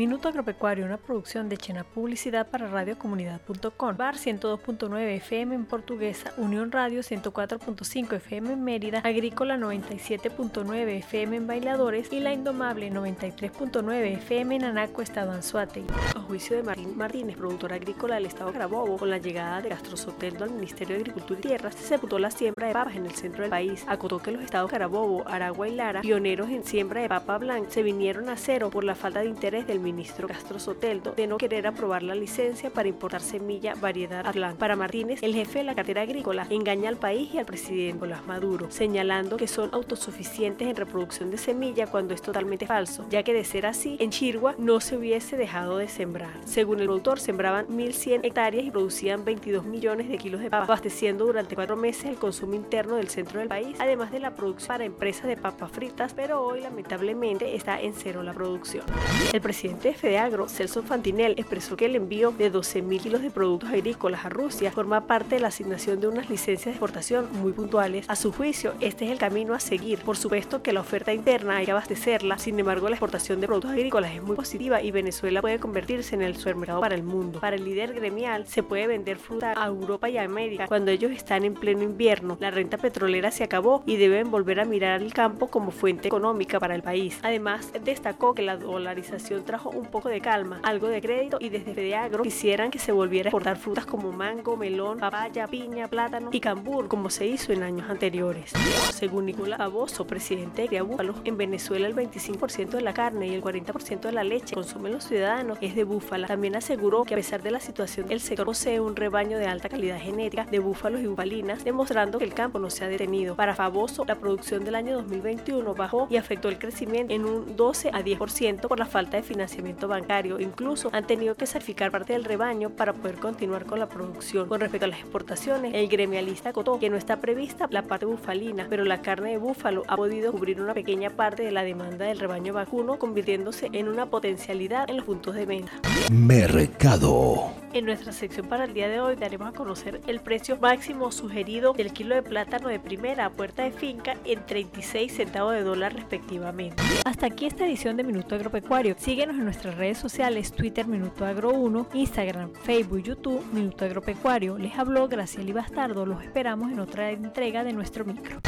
Minuto Agropecuario, una producción de Chena Publicidad para radiocomunidad.com. Bar 102.9 FM en Portuguesa, Unión Radio 104.5 FM en Mérida, Agrícola 97.9 FM en Bailadores y La Indomable 93.9 FM en Anaco, Estado Anzuate. A juicio de Martín Martínez, productor agrícola del Estado Carabobo, con la llegada de Castro Soteldo al Ministerio de Agricultura y Tierras, se sepultó la siembra de papas en el centro del país. Acotó que los estados Carabobo, Aragua y Lara, pioneros en siembra de papa blanca, se vinieron a cero por la falta de interés del ministro Castro Soteldo de no querer aprobar la licencia para importar semilla variedad Atlanta. Para Martínez, el jefe de la cartera agrícola engaña al país y al presidente Nicolás Maduro, señalando que son autosuficientes en reproducción de semilla cuando es totalmente falso, ya que de ser así, en Chirgua no se hubiese dejado de sembrar. Según el productor, sembraban 1.100 hectáreas y producían 22 millones de kilos de papa, abasteciendo durante cuatro meses el consumo interno del centro del país, además de la producción para empresas de papas fritas, pero hoy lamentablemente está en cero la producción. El presidente de Fedeagro, Celso Fantinel, expresó que el envío de 12.000 kilos de productos agrícolas a Rusia forma parte de la asignación de unas licencias de exportación muy puntuales. A su juicio, este es el camino a seguir. Por supuesto que la oferta interna hay que abastecerla, sin embargo la exportación de productos agrícolas es muy positiva y Venezuela puede convertirse en el supermercado para el mundo. Para el líder gremial, se puede vender fruta a Europa y a América cuando ellos están en pleno invierno. La renta petrolera se acabó y deben volver a mirar el campo como fuente económica para el país. Además, destacó que la dolarización trajo un poco de calma, algo de crédito y desde Fedeagro quisieran que se volviera a exportar frutas como mango, melón, papaya, piña, plátano y cambur, como se hizo en años anteriores. Según Nicolás Aboso, presidente de Búfalo, en Venezuela el 25% de la carne y el 40% de la leche que consumen los ciudadanos es de búfala. También aseguró que a pesar de la situación, el sector posee un rebaño de alta calidad genética de búfalos y bufalinas, demostrando que el campo no se ha detenido. Para Faboso, la producción del año 2021 bajó y afectó el crecimiento en un 12 a 10% por la falta de financiamiento bancario. Incluso han tenido que sacrificar parte del rebaño para poder continuar con la producción. Con respecto a las exportaciones, el gremialista acotó que no está prevista la parte bufalina, pero la carne de búfalo ha podido cubrir una pequeña parte de la demanda del rebaño vacuno, convirtiéndose en una potencialidad en los puntos de venta. Mercado. En nuestra sección para el día de hoy daremos a conocer el precio máximo sugerido del kilo de plátano de primera a puerta de finca en 36 centavos de dólar respectivamente. Hasta aquí esta edición de Minuto Agropecuario. Síguenos en nuestras redes sociales, Twitter Minuto Agro 1, Instagram, Facebook, YouTube, Minuto Agropecuario. Les habló Graciela Bastardo. Los esperamos en otra entrega de nuestro micro.